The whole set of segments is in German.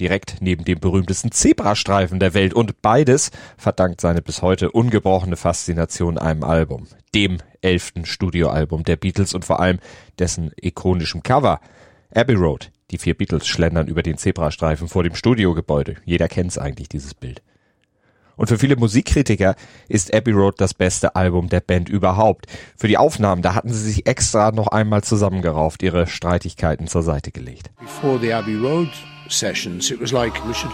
direkt neben dem berühmtesten Zebrastreifen der Welt und beides verdankt seine bis heute ungebrochene Faszination einem Album, dem elften Studioalbum der Beatles und vor allem dessen ikonischem Cover. Abbey Road, die vier Beatles schlendern über den Zebrastreifen vor dem Studiogebäude. Jeder kennt's eigentlich, dieses Bild. Und für viele Musikkritiker ist Abbey Road das beste Album der Band überhaupt. Für die Aufnahmen, da hatten sie sich extra noch einmal zusammengerauft, ihre Streitigkeiten zur Seite gelegt. Before the Abbey Road sessions, it was like we should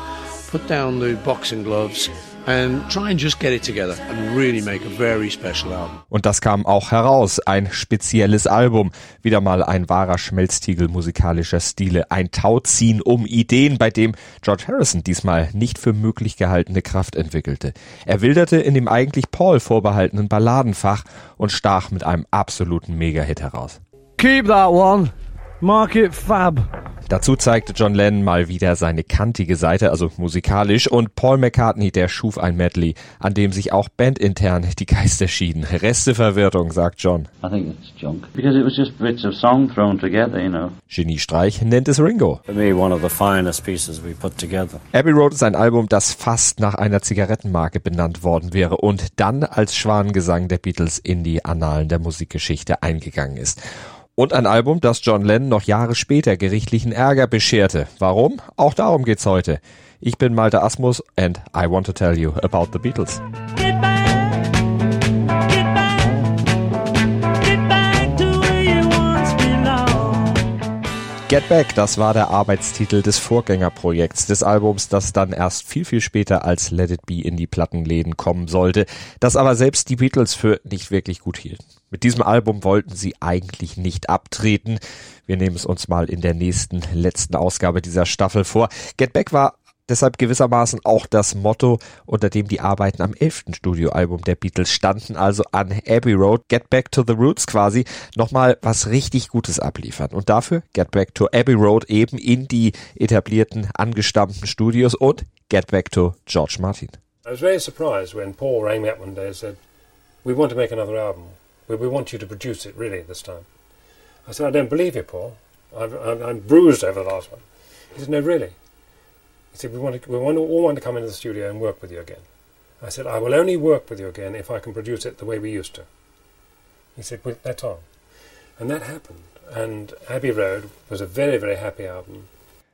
put down the boxing gloves and try and just get it together and really make a very special album. Und das kam auch heraus. Ein spezielles Album. Wieder mal ein wahrer Schmelztiegel musikalischer Stile. Ein Tauziehen um Ideen, bei dem George Harrison diesmal nicht für möglich gehaltene Kraft entwickelte. Er wilderte in dem eigentlich Paul vorbehaltenen Balladenfach und stach mit einem absoluten Mega-Hit heraus. Keep that one. Mark it fab. Dazu zeigte John Lennon mal wieder seine kantige Seite, also musikalisch, und Paul McCartney, der schuf ein Medley, an dem sich auch bandintern die Geister schieden. Resteverwirrung, sagt John. I think it's junk because it was just bits of song thrown together, you know. Geniestreich nennt es Ringo. For me, one of the finest pieces we put together. Abbey Road ist ein Album, das fast nach einer Zigarettenmarke benannt worden wäre und dann als Schwanengesang der Beatles in die Annalen der Musikgeschichte eingegangen ist. Und ein Album, das John Lennon noch Jahre später gerichtlichen Ärger bescherte. Warum? Auch darum geht's heute. Ich bin Malte Asmus and I want to tell you about the Beatles. Get Back, das war der Arbeitstitel des Vorgängerprojekts des Albums, das dann erst viel, viel später als Let It Be in die Plattenläden kommen sollte, das aber selbst die Beatles für nicht wirklich gut hielten. Mit diesem Album wollten sie eigentlich nicht abtreten. Wir nehmen es uns mal in der nächsten, letzten Ausgabe dieser Staffel vor. Get Back war deshalb gewissermaßen auch das Motto, unter dem die Arbeiten am elften Studioalbum der Beatles standen, also an Abbey Road, Get Back to the Roots quasi, nochmal was richtig Gutes abliefern. Und dafür Get Back to Abbey Road eben in die etablierten, angestammten Studios und Get Back to George Martin. I was very surprised when Paul rang me up one day and said, we want to make another album. We, we want you to produce it, really, this time. I said, I don't believe you, Paul. I've, I'm, I'm bruised over the last one. He said, no, really. He said, we, want to, we want all want to come into the studio and work with you again. I said, I will only work with you again if I can produce it the way we used to. He said, well, that's on. And that happened. And Abbey Road was a very, very happy album.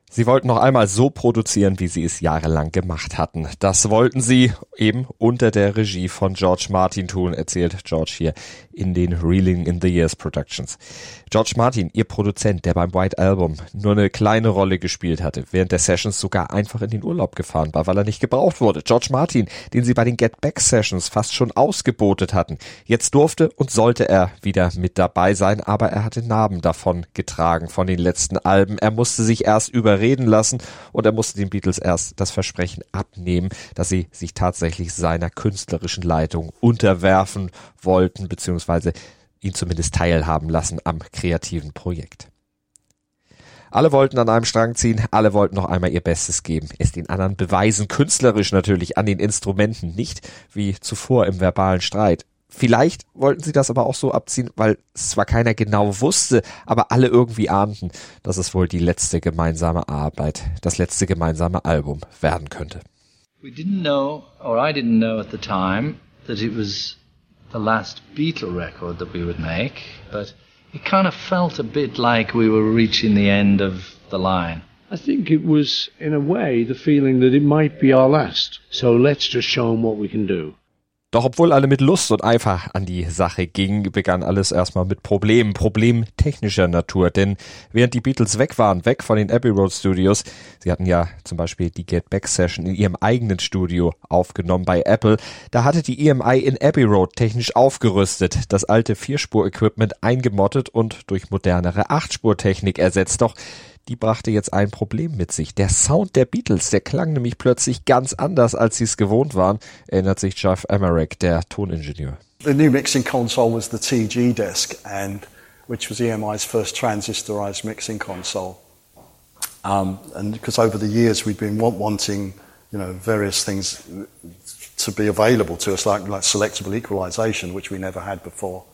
Sie wollten noch einmal so produzieren, wie sie es jahrelang gemacht hatten. Das wollten sie eben unter der Regie von George Martin tun, erzählt George hier in den Reeling in the Years Productions. George Martin, ihr Produzent, der beim White Album nur eine kleine Rolle gespielt hatte, während der Sessions sogar einfach in den Urlaub gefahren war, weil er nicht gebraucht wurde. George Martin, den sie bei den Get Back Sessions fast schon ausgebotet hatten. Jetzt durfte und sollte er wieder mit dabei sein, aber er hatte Narben davon getragen von den letzten Alben. Er musste sich erst überreden lassen und er musste den Beatles erst das Versprechen abnehmen, dass sie sich tatsächlich seiner künstlerischen Leitung unterwerfen wollten, beziehungsweise ihn zumindest teilhaben lassen am kreativen Projekt. Alle wollten an einem Strang ziehen, alle wollten noch einmal ihr Bestes geben, es den anderen beweisen, künstlerisch natürlich an den Instrumenten, nicht wie zuvor im verbalen Streit. Vielleicht wollten sie das aber auch so abziehen, weil es zwar keiner genau wusste, aber alle irgendwie ahnten, dass es wohl die letzte gemeinsame Arbeit, das letzte gemeinsame Album werden könnte. We didn't know, or I didn't know at the time, that it was the last Beatle record that we would make, but it kind of felt a bit like we were reaching the end of the line. I think it was, in a way, the feeling that it might be our last. So let's just show them what we can do. Doch obwohl alle mit Lust und Eifer an die Sache gingen, begann alles erstmal mit Problemen, Problem technischer Natur. Denn während die Beatles weg waren, weg von den Abbey Road Studios, sie hatten ja zum Beispiel die Get Back Session in ihrem eigenen Studio aufgenommen bei Apple, da hatte die EMI in Abbey Road technisch aufgerüstet, das alte Vierspur-Equipment eingemottet und durch modernere Achtspur-Technik ersetzt. Doch die brachte jetzt ein Problem mit sich. Der Sound der Beatles, der klang nämlich plötzlich ganz anders, als sie es gewohnt waren, erinnert sich Jeff Emmerich, der Toningenieur. The new mixing console was the TG desk, and which was EMI's first transistorized mixing console. Um, and because over the years we'd been want, wanting, you know, various things to be available to us, like, like selectable equalization, which we never had before.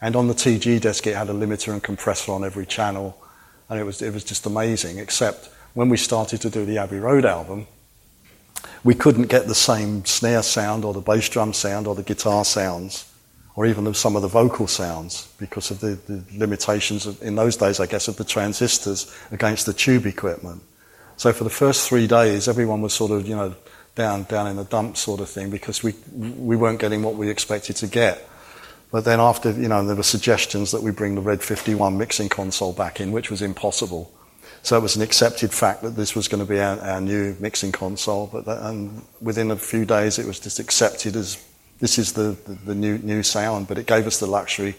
And on the TG desk, it had a limiter and compressor on every channel, and it was it was just amazing. Except when we started to do the Abbey Road album, we couldn't get the same snare sound or the bass drum sound or the guitar sounds or even some of the vocal sounds because of the, the limitations of, in those days, I guess, of the transistors against the tube equipment. So for the first three days, everyone was sort of, you know, down, down in the dump sort of thing because we, we weren't getting what we expected to get. But then after, you know, there were suggestions that we bring the Red 51 mixing console back in, which was impossible. So it was an accepted fact that this was going to be our, our new mixing console. But that, and within a few days, it was just accepted as this is the, the, the new, new sound. But it gave us the luxury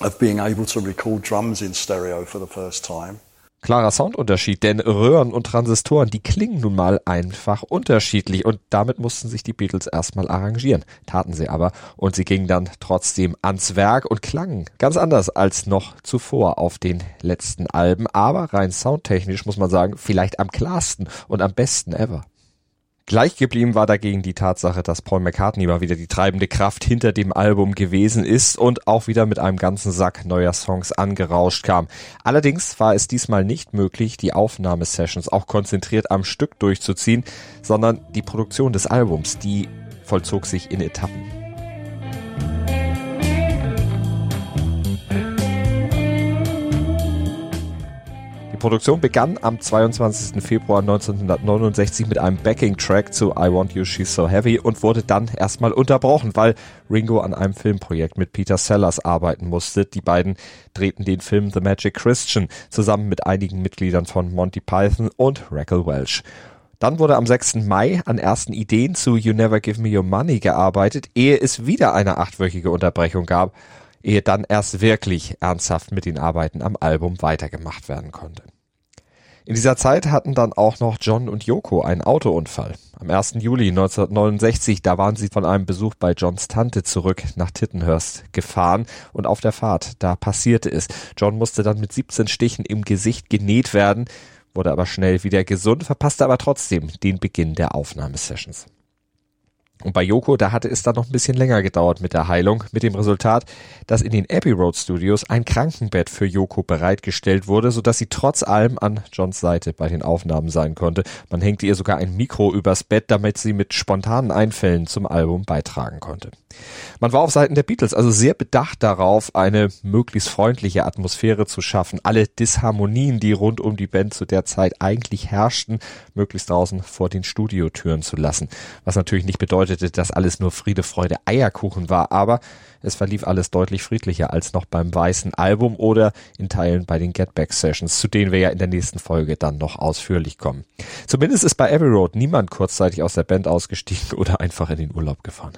of being able to record drums in stereo for the first time. Klarer Soundunterschied, denn Röhren und Transistoren, die klingen nun mal einfach unterschiedlich und damit mussten sich die Beatles erstmal arrangieren. Taten sie aber und sie gingen dann trotzdem ans Werk und klangen ganz anders als noch zuvor auf den letzten Alben, aber rein soundtechnisch muss man sagen, vielleicht am klarsten und am besten ever. Gleich geblieben war dagegen die Tatsache, dass Paul McCartney mal wieder die treibende Kraft hinter dem Album gewesen ist und auch wieder mit einem ganzen Sack neuer Songs angerauscht kam. Allerdings war es diesmal nicht möglich, die Aufnahmesessions auch konzentriert am Stück durchzuziehen, sondern die Produktion des Albums, die vollzog sich in Etappen. Produktion begann am 22. Februar 1969 mit einem Backing-Track zu I Want You, She's So Heavy und wurde dann erstmal unterbrochen, weil Ringo an einem Filmprojekt mit Peter Sellers arbeiten musste. Die beiden drehten den Film The Magic Christian zusammen mit einigen Mitgliedern von Monty Python und Raquel Welch. Dann wurde am 6. Mai an ersten Ideen zu You Never Give Me Your Money gearbeitet, ehe es wieder eine achtwöchige Unterbrechung gab ehe dann erst wirklich ernsthaft mit den Arbeiten am Album weitergemacht werden konnte. In dieser Zeit hatten dann auch noch John und Yoko einen Autounfall. Am 1. Juli 1969, da waren sie von einem Besuch bei Johns Tante zurück nach Tittenhurst gefahren und auf der Fahrt, da passierte es. John musste dann mit 17 Stichen im Gesicht genäht werden, wurde aber schnell wieder gesund, verpasste aber trotzdem den Beginn der Aufnahmesessions. Und bei Yoko, da hatte es dann noch ein bisschen länger gedauert mit der Heilung, mit dem Resultat, dass in den Abbey Road Studios ein Krankenbett für Yoko bereitgestellt wurde, sodass sie trotz allem an Johns Seite bei den Aufnahmen sein konnte. Man hängte ihr sogar ein Mikro übers Bett, damit sie mit spontanen Einfällen zum Album beitragen konnte. Man war auf Seiten der Beatles also sehr bedacht darauf, eine möglichst freundliche Atmosphäre zu schaffen, alle Disharmonien, die rund um die Band zu der Zeit eigentlich herrschten, möglichst draußen vor den Studiotüren zu lassen. Was natürlich nicht bedeutete, dass alles nur Friede, Freude, Eierkuchen war, aber es verlief alles deutlich friedlicher als noch beim weißen Album oder in Teilen bei den Get Back Sessions, zu denen wir ja in der nächsten Folge dann noch ausführlich kommen. Zumindest ist bei Abbey Road niemand kurzzeitig aus der Band ausgestiegen oder einfach in den Urlaub gefahren.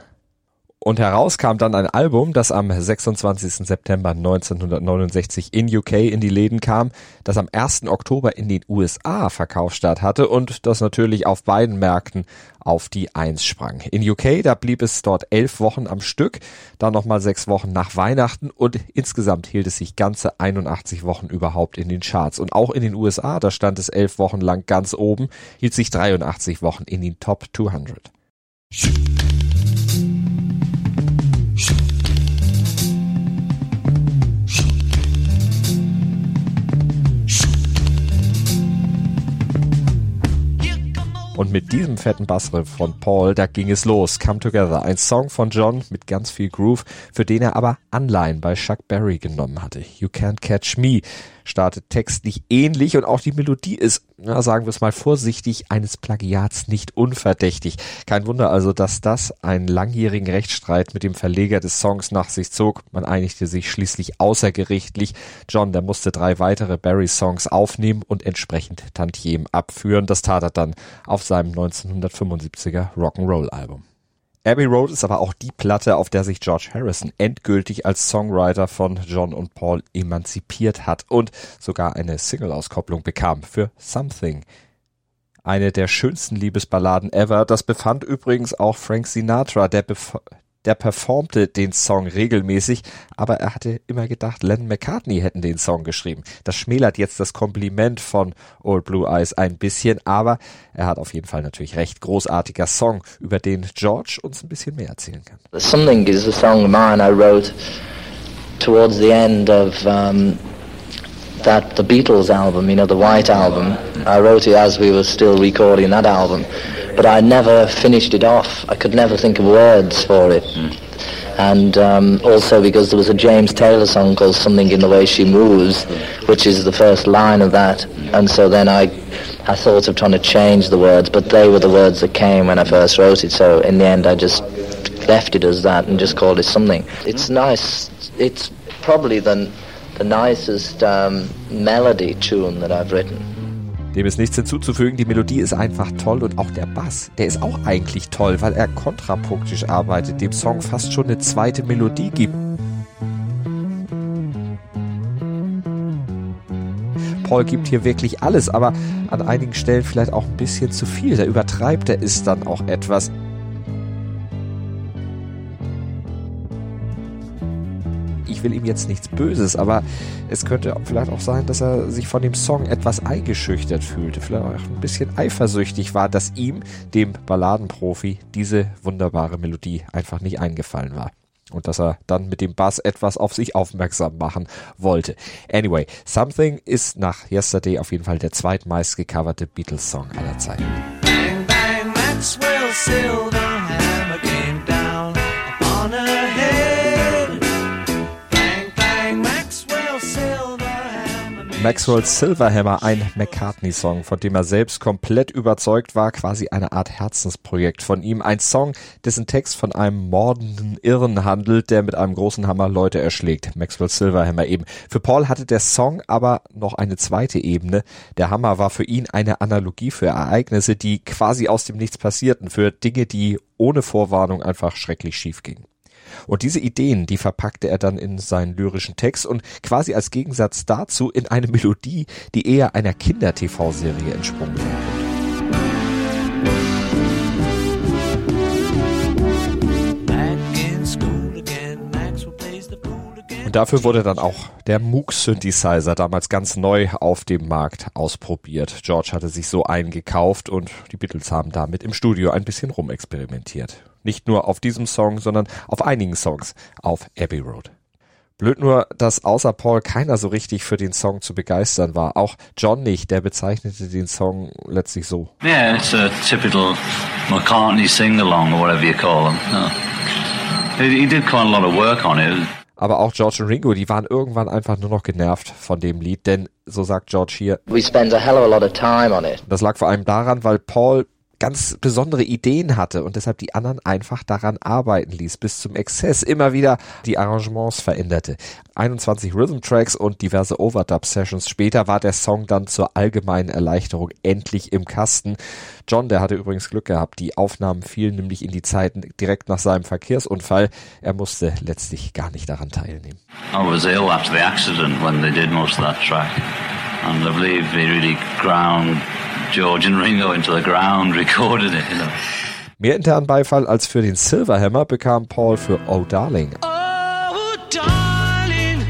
Und heraus kam dann ein Album, das am 26. September 1969 in UK in die Läden kam, das am 1. Oktober in den USA Verkaufsstart hatte und das natürlich auf beiden Märkten auf die Eins sprang. In UK, da blieb es dort elf Wochen am Stück, dann nochmal sechs Wochen nach Weihnachten und insgesamt hielt es sich ganze 81 Wochen überhaupt in den Charts. Und auch in den USA, da stand es elf Wochen lang ganz oben, hielt sich 83 Wochen in den Top 200. Und mit diesem fetten Bassriff von Paul, da ging es los. Come Together, ein Song von John mit ganz viel Groove, für den er aber Anleihen bei Chuck Berry genommen hatte. You Can't Catch Me startet textlich ähnlich und auch die Melodie ist, na, sagen wir es mal vorsichtig, eines Plagiats nicht unverdächtig. Kein Wunder also, dass das einen langjährigen Rechtsstreit mit dem Verleger des Songs nach sich zog. Man einigte sich schließlich außergerichtlich. John, der musste drei weitere Barry-Songs aufnehmen und entsprechend Tantiem abführen. Das tat er dann auf seinem 1975er Rock'n'Roll-Album. Abbey Road ist aber auch die Platte, auf der sich George Harrison endgültig als Songwriter von John und Paul emanzipiert hat und sogar eine Single-Auskopplung bekam für Something. Eine der schönsten Liebesballaden ever. Das befand übrigens auch Frank Sinatra, der, der performte den Song regelmäßig, aber er hatte immer gedacht, Lennon McCartney hätten den Song geschrieben. Das schmälert jetzt das Kompliment von Old Blue Eyes ein bisschen, aber er hat auf jeden Fall natürlich recht. Großartiger Song, über den George uns ein bisschen mehr erzählen kann. Something is a song of mine I wrote towards the end of um, that the Beatles album, you know, the White Album. I wrote it as we were still recording that album. But I never finished it off. I could never think of words for it. Mm. And um, also because there was a James Taylor song called Something in the Way She Moves, which is the first line of that. And so then I, I thought of trying to change the words, but they were the words that came when I first wrote it. So in the end, I just left it as that and just called it something. It's nice. It's probably the, the nicest um, melody tune that I've written. Dem ist nichts hinzuzufügen, die Melodie ist einfach toll und auch der Bass, der ist auch eigentlich toll, weil er kontrapunktisch arbeitet, dem Song fast schon eine zweite Melodie gibt. Paul gibt hier wirklich alles, aber an einigen Stellen vielleicht auch ein bisschen zu viel. Da übertreibt er es dann auch etwas. Ich will ihm jetzt nichts Böses, aber es könnte vielleicht auch sein, dass er sich von dem Song etwas eingeschüchtert fühlte, vielleicht auch ein bisschen eifersüchtig war, dass ihm, dem Balladenprofi, diese wunderbare Melodie einfach nicht eingefallen war und dass er dann mit dem Bass etwas auf sich aufmerksam machen wollte. Anyway, Something ist nach Yesterday auf jeden Fall der zweitmeist gecoverte Beatles-Song aller Zeiten. Bang, bang, Maxwell Silverhammer Maxwell's Silverhammer, ein McCartney-Song, von dem er selbst komplett überzeugt war, quasi eine Art Herzensprojekt von ihm. Ein Song, dessen Text von einem mordenden Irren handelt, der mit einem großen Hammer Leute erschlägt. Maxwell's Silverhammer eben. Für Paul hatte der Song aber noch eine zweite Ebene. Der Hammer war für ihn eine Analogie für Ereignisse, die quasi aus dem Nichts passierten, für Dinge, die ohne Vorwarnung einfach schrecklich schief gingen. Und diese Ideen, die verpackte er dann in seinen lyrischen Text und quasi als Gegensatz dazu in eine Melodie, die eher einer Kinder-TV-Serie entsprungen war. Und dafür wurde dann auch der Moog Synthesizer damals ganz neu auf dem Markt ausprobiert. George hatte sich so eingekauft und die Beatles haben damit im Studio ein bisschen rumexperimentiert. Nicht nur auf diesem Song, sondern auf einigen Songs auf Abbey Road. Blöd nur, dass außer Paul keiner so richtig für den Song zu begeistern war. Auch John nicht, der bezeichnete den Song letztlich so. Yeah, it's a typical McCartney sing-along or whatever you call them. He did quite a lot of work on it. Aber auch George und Ringo, die waren irgendwann einfach nur noch genervt von dem Lied, denn so sagt George hier. We spend a hell of a lot of time on it. Das lag vor allem daran, weil Paul ganz besondere Ideen hatte und deshalb die anderen einfach daran arbeiten ließ, bis zum Exzess immer wieder die Arrangements veränderte. 21 Rhythm Tracks und diverse Overdub Sessions später war der Song dann zur allgemeinen Erleichterung endlich im Kasten. John, der hatte übrigens Glück gehabt, die Aufnahmen fielen nämlich in die Zeiten direkt nach seinem Verkehrsunfall. Er musste letztlich gar nicht daran teilnehmen. I was ill after the accident when they did most of that track. And I believe he really ground George and Ringo into the ground, recorded it, you know. Mehr internen Beifall als für den Silverhammer bekam Paul für Oh Darling. Oh, darling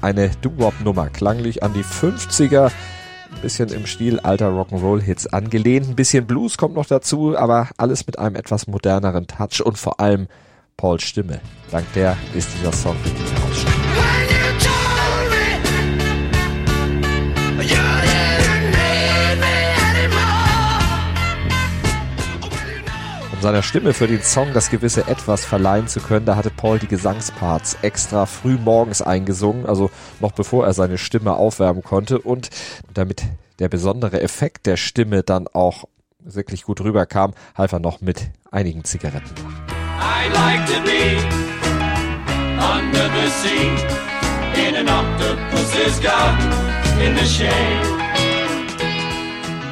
Eine Doo-Wop-Nummer, klanglich an die 50er, ein bisschen im Stil alter Rock'n'Roll-Hits angelehnt, ein bisschen Blues kommt noch dazu, aber alles mit einem etwas moderneren Touch und vor allem Pauls Stimme. Dank der ist dieser Song wirklich herausstechend. Um seiner Stimme für den Song das gewisse Etwas verleihen zu können, da hatte Paul die Gesangsparts extra früh morgens eingesungen, also noch bevor er seine Stimme aufwärmen konnte und damit der besondere Effekt der Stimme dann auch wirklich gut rüberkam, half er noch mit einigen Zigaretten. I like to be under the sea in an octopus's garden in the shade.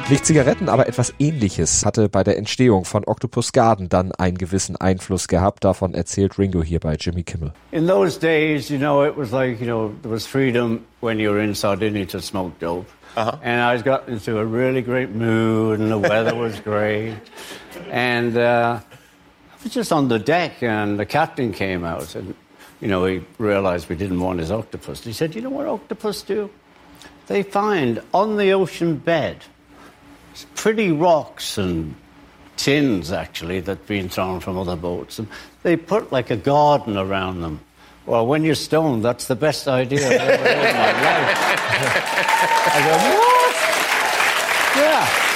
Nicht Zigaretten, aber etwas ähnliches hatte bei der Entstehung von Octopus Garden dann einen gewissen Einfluss gehabt. Davon erzählt Ringo hier bei Jimmy Kimmel. In those days, you know, it was like, you know, there was freedom when you were in Sardinia to smoke dope. Uh-huh. And I got into a really great mood and the weather was great. And uh, I was just on the deck and the captain came out and, you know, he realized we didn't want his octopus. He said, you know what octopus do? They find on the ocean bed pretty rocks and tins, actually, that have been thrown from other boats. And they put like a garden around them. Well, when you're stoned, that's the best idea I've ever heard in my life. I go, what? Yeah.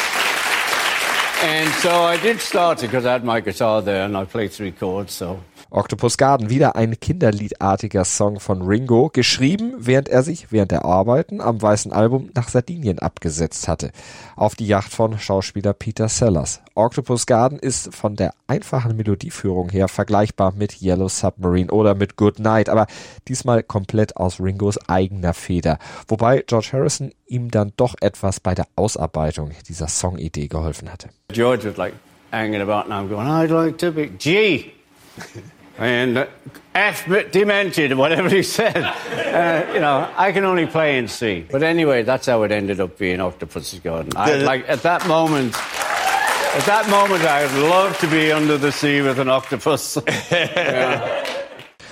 And so I did start it because I had my guitar there and I played three chords, so Octopus Garden, wieder ein Kinderliedartiger Song von Ringo, geschrieben, während er sich während der Arbeiten am Weißen Album nach Sardinien abgesetzt hatte. Auf die Yacht von Schauspieler Peter Sellers. Octopus Garden ist von der einfachen Melodieführung her vergleichbar mit Yellow Submarine oder mit Good Night, aber diesmal komplett aus Ringos eigener Feder. Wobei George Harrison ihm dann doch etwas bei der Ausarbeitung dieser Songidee geholfen hatte. George was like hanging about and I'm going, I'd like to be G. and F demented, whatever he said. Uh, you know, I can only play in C. But anyway, that's how it ended up being Octopus's Garden. I, like at that moment. At that moment, I would love to be under the sea with an octopus. yeah.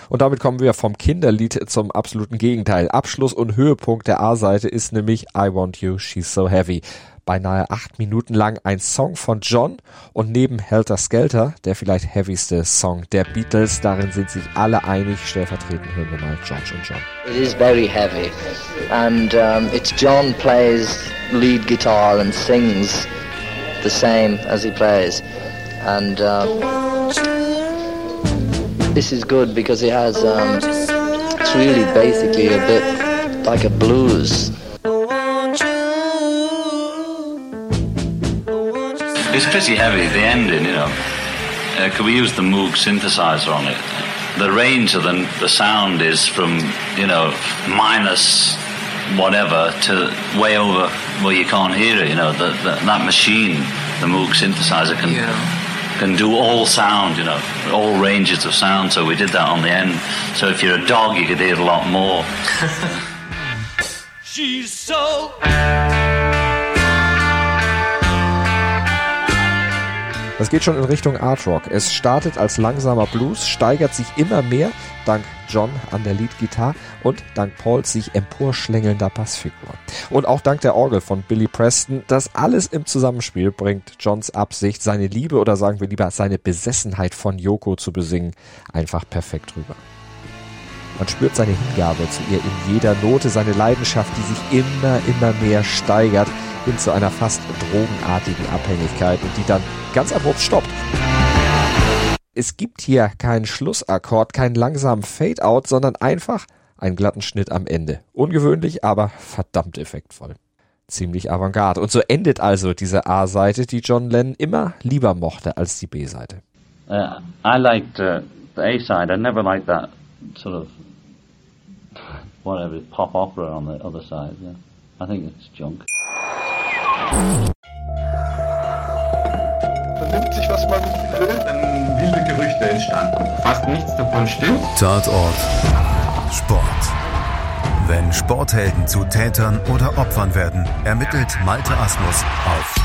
Und damit kommen wir vom Kinderlied zum absoluten Gegenteil. Abschluss und Höhepunkt der A-Seite ist nämlich I Want You, She's So Heavy beinahe acht Minuten lang ein Song von John und neben Helter Skelter der vielleicht heavyste Song der Beatles. Darin sind sich alle einig. Stellvertretend hören wir mal George und John. It is very heavy and um, it's John plays lead guitar and sings the same as he plays and uh, this is good because it has um, it's really basically a bit like a blues It's pretty heavy, the ending, you know. Uh, could we use the Moog synthesizer on it? The range of the, the sound is from, you know, minus whatever to way over where you can't hear it, you know. The, the, that machine, the Moog synthesizer, can, yeah. can do all sound, you know, all ranges of sound. So we did that on the end. So if you're a dog, you could hear a lot more. She's so... Das geht schon in Richtung Art Rock. Es startet als langsamer Blues, steigert sich immer mehr dank John an der Leadgitarre und dank Pauls sich emporschlängelnder Bassfigur. Und auch dank der Orgel von Billy Preston. Das alles im Zusammenspiel bringt Johns Absicht, seine Liebe oder sagen wir lieber seine Besessenheit von Yoko zu besingen, einfach perfekt rüber. Man spürt seine Hingabe zu ihr in jeder Note, seine Leidenschaft, die sich immer, immer mehr steigert hin zu einer fast drogenartigen Abhängigkeit und die dann ganz abrupt stoppt. Es gibt hier keinen Schlussakkord, keinen langsamen Fade-out, sondern einfach einen glatten Schnitt am Ende. Ungewöhnlich, aber verdammt effektvoll. Ziemlich avantgarde. Und so endet also diese A-Seite, die John Lennon immer lieber mochte als die B-Seite. Uh, I liked uh, the A-side. I never liked that sort of whatever pop opera on the other side. Yeah. I think it's junk. Vernimmt sich, was man will, dann wilde Gerüchte entstanden. Fast nichts davon stimmt. Tatort. Sport. Wenn Sporthelden zu Tätern oder Opfern werden, ermittelt Malte Asmus auf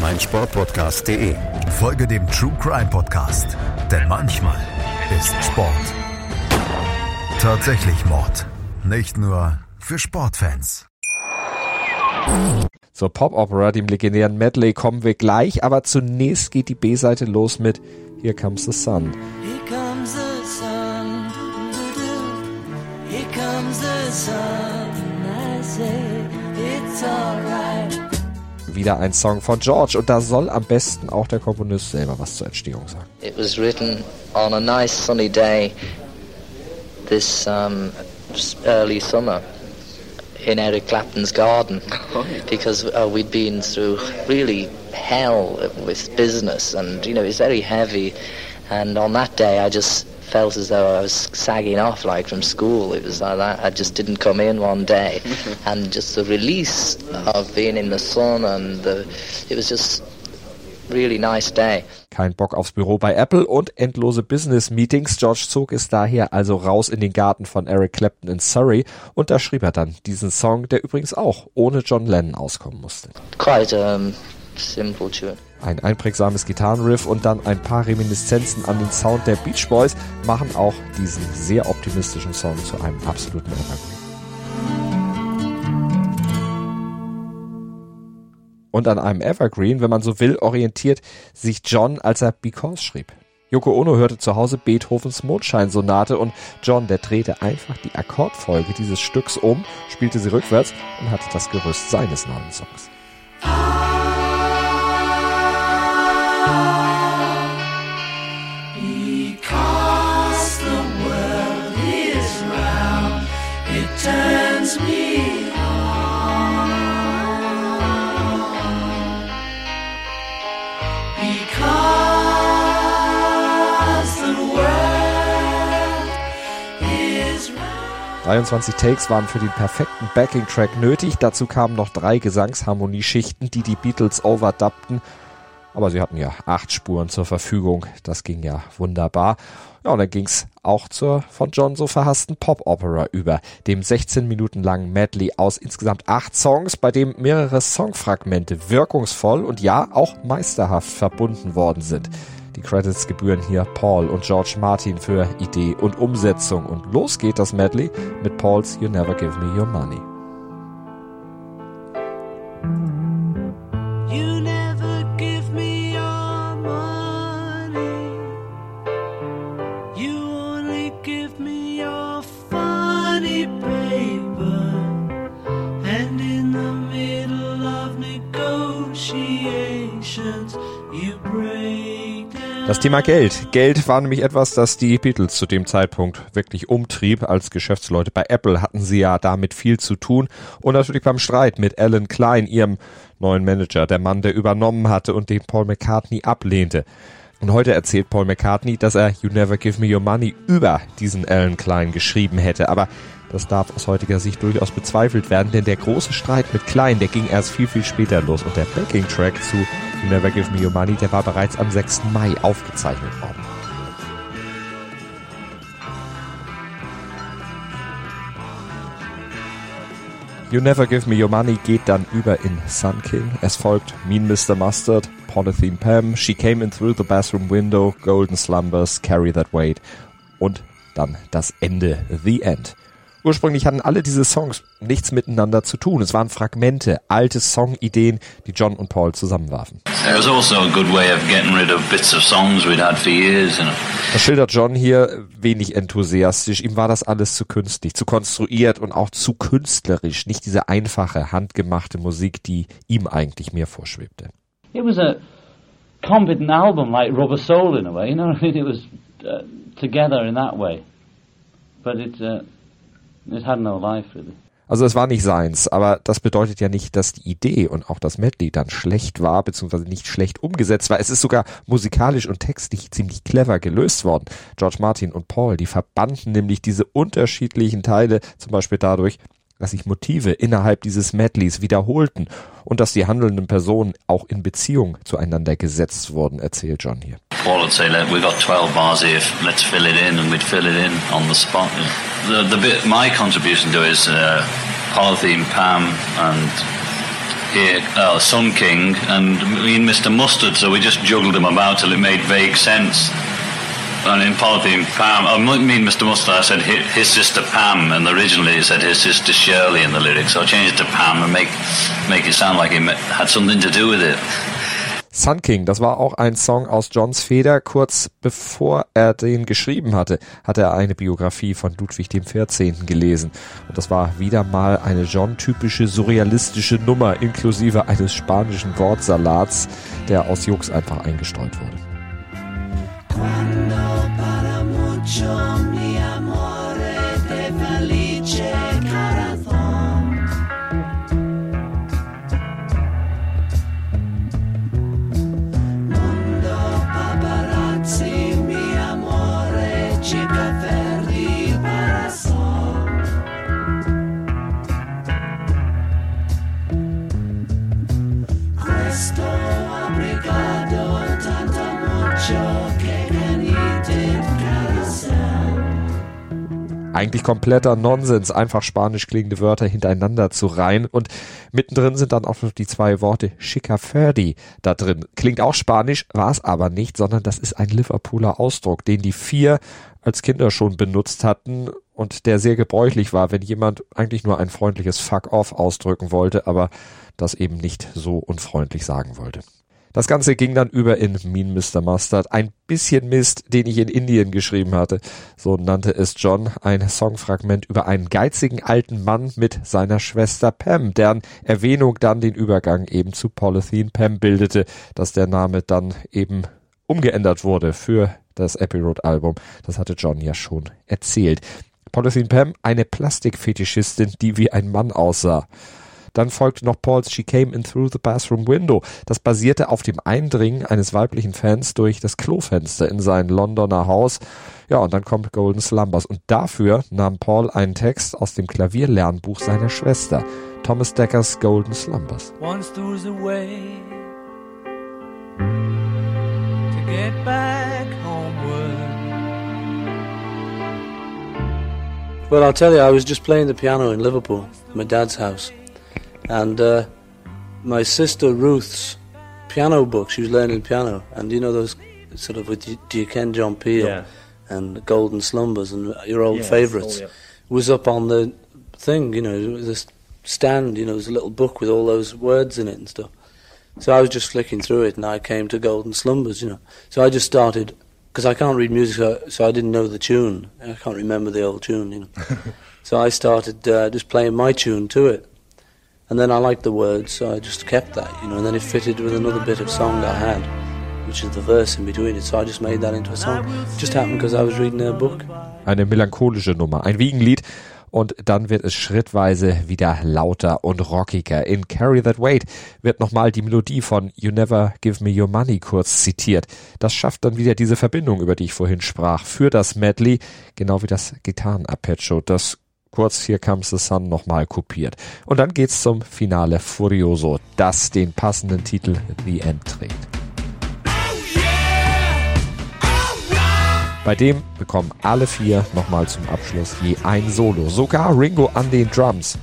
meinsportpodcast.de. Folge dem True Crime Podcast, denn manchmal ist Sport tatsächlich Mord. Nicht nur für Sportfans. Zur Pop-Opera, dem legendären Medley, kommen wir gleich, aber zunächst geht die B-Seite los mit Here Comes the Sun. Here comes the sun. Here comes the sun. I say it's alright. Wieder ein Song von George und da soll am besten auch der Komponist selber was zur Entstehung sagen. It was written on a nice sunny day this um, early summer. in Eric Clapton's garden because uh, we'd been through really hell with business and you know it's very heavy and on that day I just felt as though I was sagging off like from school. It was like that. I just didn't come in one day, and just the release of being in the sun and the, it was just really nice day. Kein Bock aufs Büro bei Apple und endlose Business-Meetings. George zog es daher also raus in den Garten von Eric Clapton in Surrey und da schrieb er dann diesen Song, der übrigens auch ohne John Lennon auskommen musste. Quite um, simple tune. Ein einprägsames Gitarrenriff und dann ein paar Reminiszenzen an den Sound der Beach Boys machen auch diesen sehr optimistischen Song zu einem absoluten Evergreen. Und an einem Evergreen, wenn man so will, orientiert sich John, als er Because schrieb. Yoko Ono hörte zu Hause Beethovens Mondscheinsonate und John, der drehte einfach die Akkordfolge dieses Stücks um, spielte sie rückwärts und hatte das Gerüst seines neuen Songs. 23 Takes waren für den perfekten Backing-Track nötig. Dazu kamen noch drei Gesangsharmonieschichten, die die Beatles overdubbten. Aber sie hatten ja acht Spuren zur Verfügung. Das ging ja wunderbar. Ja, und dann ging's auch zur von John so verhassten Pop-Opera über, dem 16 Minuten langen Medley aus insgesamt acht Songs, bei dem mehrere Songfragmente wirkungsvoll und ja auch meisterhaft verbunden worden sind. Die Credits gebühren hier Paul und George Martin für Idee und Umsetzung. Und los geht das Medley mit Pauls You Never Give Me Your Money. Das Thema Geld. Geld war nämlich etwas, das die Beatles zu dem Zeitpunkt wirklich umtrieb. Als Geschäftsleute bei Apple hatten sie ja damit viel zu tun. Und natürlich beim Streit mit Alan Klein, ihrem neuen Manager, der Mann, der übernommen hatte und den Paul McCartney ablehnte. Und heute erzählt Paul McCartney, dass er You Never Give Me Your Money über diesen Alan Klein geschrieben hätte. Aber das darf aus heutiger Sicht durchaus bezweifelt werden, denn der große Streit mit Klein, der ging erst viel, viel später los. Und der Backing-Track zu You Never Give Me Your Money, der war bereits am 6. Mai aufgezeichnet worden. You Never Give Me Your Money geht dann über in Sun King. Es folgt Mean Mr. Mustard, Polythene Pam, She Came In Through the Bathroom Window, Golden Slumbers, Carry That Weight und dann das Ende, The End. Ursprünglich hatten alle diese Songs nichts miteinander zu tun. Es waren Fragmente, alte Songideen, die John und Paul zusammenwarfen. It was also a good way of getting rid of bits of songs we'd had for years, you know. Das schildert John hier wenig enthusiastisch. Ihm war das alles zu künstlich, zu konstruiert und auch zu künstlerisch. Nicht diese einfache, handgemachte Musik, die ihm eigentlich mehr vorschwebte. It was a competent album like Rubber Soul in a way, you know. I mean, it was uh, together in that way, but it uh, it had no life really. Also es war nicht seins, aber das bedeutet ja nicht, dass die Idee und auch das Medley dann schlecht war, beziehungsweise nicht schlecht umgesetzt war. Es ist sogar musikalisch und textlich ziemlich clever gelöst worden. George Martin und Paul, die verbanden nämlich diese unterschiedlichen Teile zum Beispiel dadurch, dass sich Motive innerhalb dieses Medleys wiederholten und dass die handelnden Personen auch in Beziehung zueinander gesetzt wurden, erzählt John hier. Paul would say, "Look, we've got 12 bars here, let's fill it in, and we'd fill it in on the spot. The, the bit, my contribution to it is uh, Polythene Pam and here, uh, Sun King and me and Mr. Mustard, so we just juggled them about till it made vague sense. And in Polythene Pam, I mean Mr. Mustard, said his, sister Pam, and originally it said his sister Shirley in the lyrics, so I changed it to Pam and make, make it sound like it had something to do with it. Sun King, das war auch ein Song aus Johns Feder. Kurz bevor er den geschrieben hatte, hatte er eine Biografie von Ludwig XIV. gelesen. Und das war wieder mal eine John-typische surrealistische Nummer, inklusive eines spanischen Wortsalats, der aus Jux einfach eingestreut wurde. Cuando para mucho miedo. Eigentlich kompletter Nonsens, einfach spanisch klingende Wörter hintereinander zu reihen und mittendrin sind dann auch noch die zwei Worte Chicaferdi da drin. Klingt auch spanisch, war es aber nicht, sondern das ist ein Liverpooler Ausdruck, den die vier als Kinder schon benutzt hatten und der sehr gebräuchlich war, wenn jemand eigentlich nur ein freundliches Fuck off ausdrücken wollte, aber das eben nicht so unfreundlich sagen wollte. Das Ganze ging dann über in Mean Mr. Mustard. Ein bisschen Mist, den ich in Indien geschrieben hatte. So nannte es John. Ein Songfragment über einen geizigen alten Mann mit seiner Schwester Pam, deren Erwähnung dann den Übergang eben zu Polythene Pam bildete, dass der Name dann eben umgeändert wurde für das Abbey Road Album. Das hatte John ja schon erzählt. Polythene Pam, eine Plastikfetischistin, die wie ein Mann aussah. Dann folgte noch Pauls She Came In Through the Bathroom Window. Das basierte auf dem Eindringen eines weiblichen Fans durch das Klofenster in sein Londoner Haus. Ja, und dann kommt Golden Slumbers. Und dafür nahm Paul einen Text aus dem Klavierlernbuch seiner Schwester, Thomas Deckers Golden Slumbers. Once there was a way to get back homeward. Well, I'll tell you, I was just playing the piano in Liverpool, my dad's house, and uh, my sister Ruth's piano book. She was learning piano, and you know those sort of with Do You Ken John Peel Yeah. and Golden Slumbers and your old Yes, favourites oh, yeah. was up on the thing. You know, this stand. You know, there's a little book with all those words in it and stuff. So I was just flicking through it, and I came to Golden Slumbers. You know, so I just started because I can't read music, so, so I didn't know the tune. I can't remember the old tune. You know. So I started uh, just playing my tune to it. And then I liked the words, so I just kept that, you know, and then it fitted with another bit of song I had, which is the verse in between it. So I just made that into a song. It just happened because I was reading a book. Eine melancholische Nummer, ein Wiegenlied. Und dann wird es schrittweise wieder lauter und rockiger. In Carry That Weight wird nochmal die Melodie von You Never Give Me Your Money kurz zitiert. Das schafft dann wieder diese Verbindung, über die ich vorhin sprach, für das Medley, genau wie das Gitarrenarpeggio, das kurz Here Comes the Sun nochmal kopiert. Und dann geht's zum Finale Furioso, das den passenden Titel The End trägt. Bei dem bekommen alle vier nochmal zum Abschluss je ein Solo, sogar Ringo an den Drums.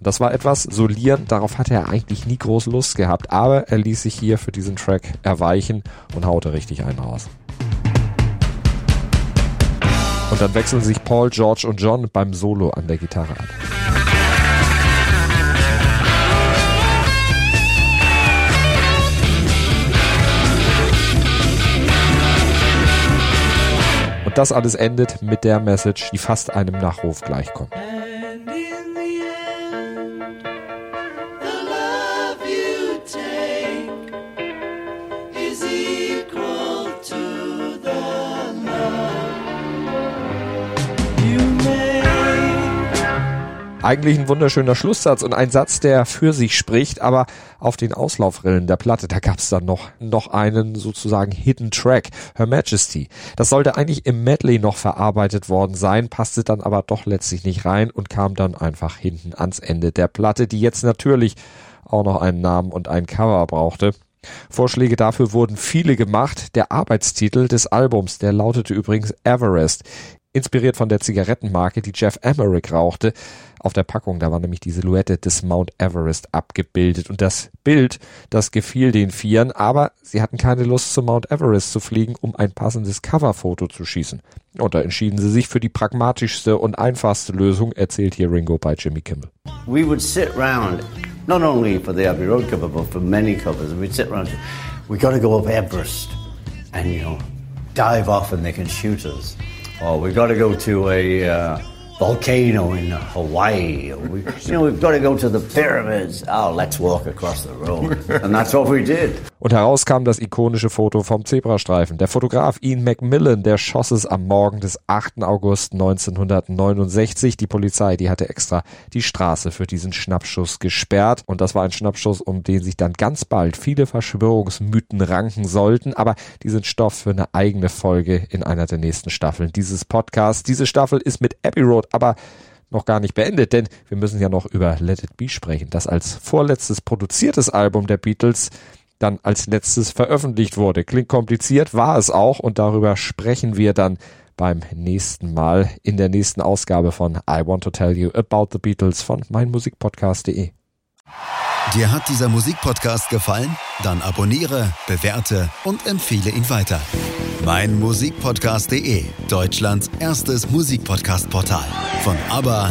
Das war etwas solieren, darauf hatte er eigentlich nie große Lust gehabt, aber er ließ sich hier für diesen Track erweichen und haute richtig einen raus. Dann wechseln sich Paul, George und John beim Solo an der Gitarre ab. Und das alles endet mit der Message, die fast einem Nachruf gleichkommt. Eigentlich ein wunderschöner Schlusssatz und ein Satz, der für sich spricht, aber auf den Auslaufrillen der Platte, da gab's dann noch, noch einen sozusagen Hidden Track, Her Majesty. Das sollte eigentlich im Medley noch verarbeitet worden sein, passte dann aber doch letztlich nicht rein und kam dann einfach hinten ans Ende der Platte, die jetzt natürlich auch noch einen Namen und ein Cover brauchte. Vorschläge dafür wurden viele gemacht. Der Arbeitstitel des Albums, der lautete übrigens Everest. Inspiriert von der Zigarettenmarke, die Jeff Emmerich rauchte. Auf der Packung, da war nämlich die Silhouette des Mount Everest abgebildet. Und das Bild, das gefiel den Vieren, aber sie hatten keine Lust zum Mount Everest zu fliegen, um ein passendes Coverfoto zu schießen. Und da entschieden sie sich für die pragmatischste und einfachste Lösung, erzählt hier Ringo bei Jimmy Kimmel. We would sit round, not only for the Abbey Road cover, but for many covers, we'd sit round, we got to go up Everest and, you know, dive off and they can shoot us. Or we got to go to a uh, volcano in Hawaii. We, you know, we've got to go to the pyramids. Oh, let's walk across the road. and that's what we did. Und heraus kam das ikonische Foto vom Zebrastreifen. Der Fotograf Ian Macmillan, der schoss es am Morgen des 8. August 1969. Die Polizei, die hatte extra die Straße für diesen Schnappschuss gesperrt. Und das war ein Schnappschuss, um den sich dann ganz bald viele Verschwörungsmythen ranken sollten. Aber die sind Stoff für eine eigene Folge in einer der nächsten Staffeln dieses Podcasts. Diese Staffel ist mit Abbey Road aber noch gar nicht beendet, denn wir müssen ja noch über Let It Be sprechen, das als vorletztes produziertes Album der Beatles dann als letztes veröffentlicht wurde. Klingt kompliziert, war es auch und darüber sprechen wir dann beim nächsten Mal in der nächsten Ausgabe von I Want to Tell You About the Beatles von meinmusikpodcast.de. Dir hat dieser Musikpodcast gefallen? Dann abonniere, bewerte und empfehle ihn weiter. Mein Musikpodcast.de, Deutschlands erstes Musikpodcast-Portal. Von ABBA